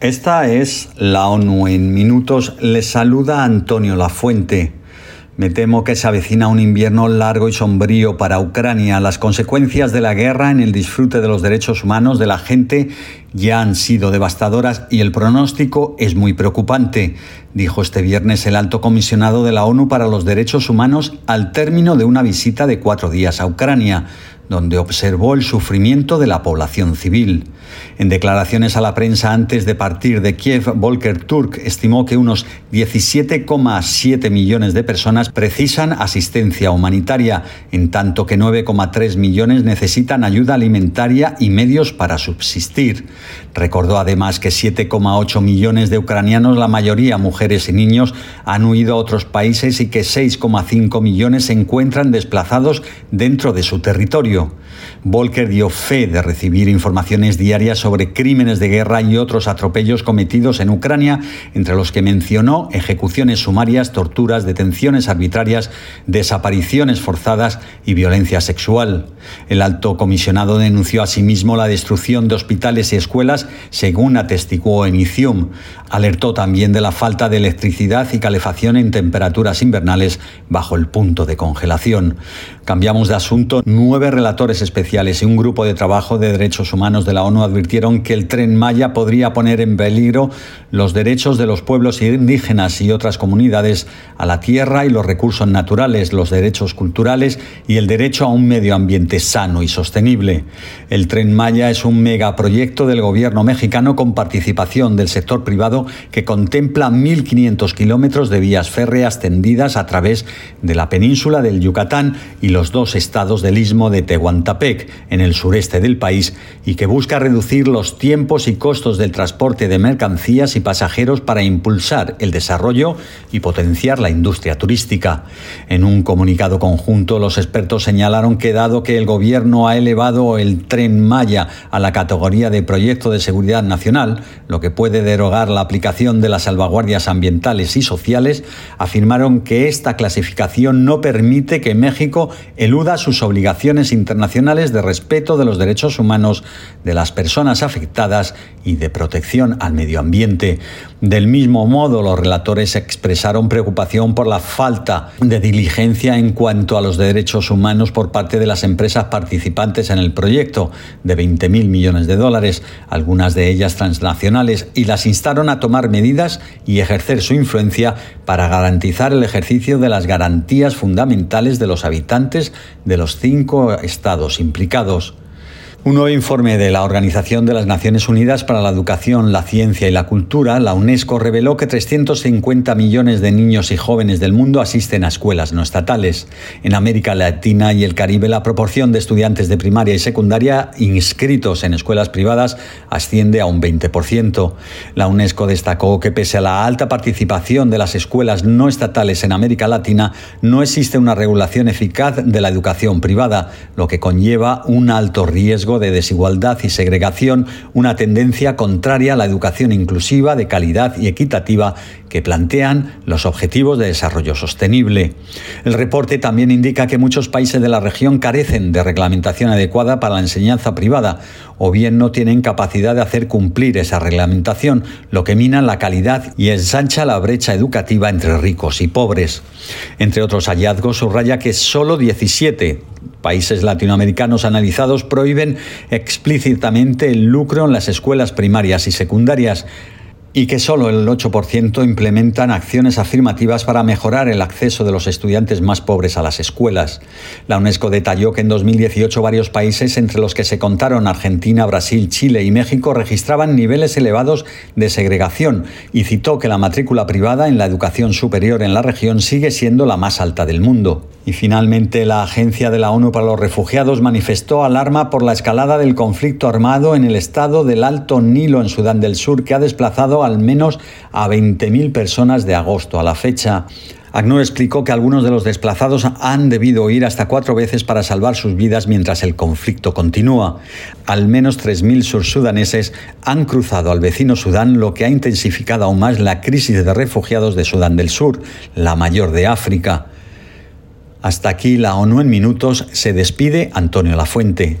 Esta es la ONU en minutos. Les saluda Antonio Lafuente. Me temo que se avecina un invierno largo y sombrío para Ucrania. Las consecuencias de la guerra en el disfrute de los derechos humanos de la gente ya han sido devastadoras y el pronóstico es muy preocupante, dijo este viernes el alto comisionado de la ONU para los Derechos Humanos al término de una visita de cuatro días a Ucrania donde observó el sufrimiento de la población civil. En declaraciones a la prensa antes de partir de Kiev, Volker Turk estimó que unos 17,7 millones de personas precisan asistencia humanitaria, en tanto que 9,3 millones necesitan ayuda alimentaria y medios para subsistir. Recordó además que 7,8 millones de ucranianos, la mayoría mujeres y niños, han huido a otros países y que 6,5 millones se encuentran desplazados dentro de su territorio. Volker dio fe de recibir informaciones diarias sobre crímenes de guerra y otros atropellos cometidos en Ucrania, entre los que mencionó ejecuciones sumarias, torturas, detenciones arbitrarias, desapariciones forzadas y violencia sexual. El alto comisionado denunció asimismo la destrucción de hospitales y escuelas, según atestiguó en Izium. Alertó también de la falta de electricidad y calefacción en temperaturas invernales bajo el punto de congelación. Cambiamos de asunto. Nueve relatores especiales y un grupo de trabajo de derechos humanos de la ONU advirtieron que el tren Maya podría poner en peligro los derechos de los pueblos indígenas y otras comunidades a la tierra y los recursos naturales, los derechos culturales y el derecho a un medio ambiente sano y sostenible. El tren Maya es un megaproyecto del gobierno mexicano con participación del sector privado que contempla 1.500 kilómetros de vías férreas tendidas a través de la península del Yucatán y los dos estados del istmo de Tehuantepec, en el sureste del país, y que busca reducir los tiempos y costos del transporte de mercancías y pasajeros para impulsar el desarrollo y potenciar la industria turística. En un comunicado conjunto, los expertos señalaron que dado que el gobierno ha elevado el tren Maya a la categoría de proyecto de seguridad nacional, lo que puede derogar la aplicación de las salvaguardias ambientales y sociales, afirmaron que esta clasificación no permite que México eluda sus obligaciones internacionales de respeto de los derechos humanos de las personas afectadas y de protección al medio ambiente. Del mismo modo, los relatores expresaron preocupación por la falta de diligencia en cuanto a los derechos humanos por parte de las empresas participantes en el proyecto, de 20.000 millones de dólares, algunas de ellas transnacionales, y las instaron a tomar medidas y ejercer su influencia para garantizar el ejercicio de las garantías fundamentales de los habitantes de los cinco estados implicados. Un nuevo informe de la Organización de las Naciones Unidas para la Educación, la Ciencia y la Cultura, la UNESCO, reveló que 350 millones de niños y jóvenes del mundo asisten a escuelas no estatales. En América Latina y el Caribe, la proporción de estudiantes de primaria y secundaria inscritos en escuelas privadas asciende a un 20%. La UNESCO destacó que pese a la alta participación de las escuelas no estatales en América Latina, no existe una regulación eficaz de la educación privada, lo que conlleva un alto riesgo de desigualdad y segregación, una tendencia contraria a la educación inclusiva, de calidad y equitativa que plantean los objetivos de desarrollo sostenible. El reporte también indica que muchos países de la región carecen de reglamentación adecuada para la enseñanza privada o bien no tienen capacidad de hacer cumplir esa reglamentación, lo que mina la calidad y ensancha la brecha educativa entre ricos y pobres. Entre otros hallazgos, subraya que solo 17 países latinoamericanos analizados prohíben explícitamente el lucro en las escuelas primarias y secundarias y que solo el 8% implementan acciones afirmativas para mejorar el acceso de los estudiantes más pobres a las escuelas. La UNESCO detalló que en 2018 varios países, entre los que se contaron Argentina, Brasil, Chile y México, registraban niveles elevados de segregación y citó que la matrícula privada en la educación superior en la región sigue siendo la más alta del mundo. Y finalmente, la Agencia de la ONU para los Refugiados manifestó alarma por la escalada del conflicto armado en el estado del Alto Nilo en Sudán del Sur, que ha desplazado al menos a 20.000 personas de agosto a la fecha. ACNUR explicó que algunos de los desplazados han debido ir hasta cuatro veces para salvar sus vidas mientras el conflicto continúa. Al menos 3.000 sursudaneses han cruzado al vecino Sudán, lo que ha intensificado aún más la crisis de refugiados de Sudán del Sur, la mayor de África. Hasta aquí la ONU en minutos. Se despide Antonio Lafuente.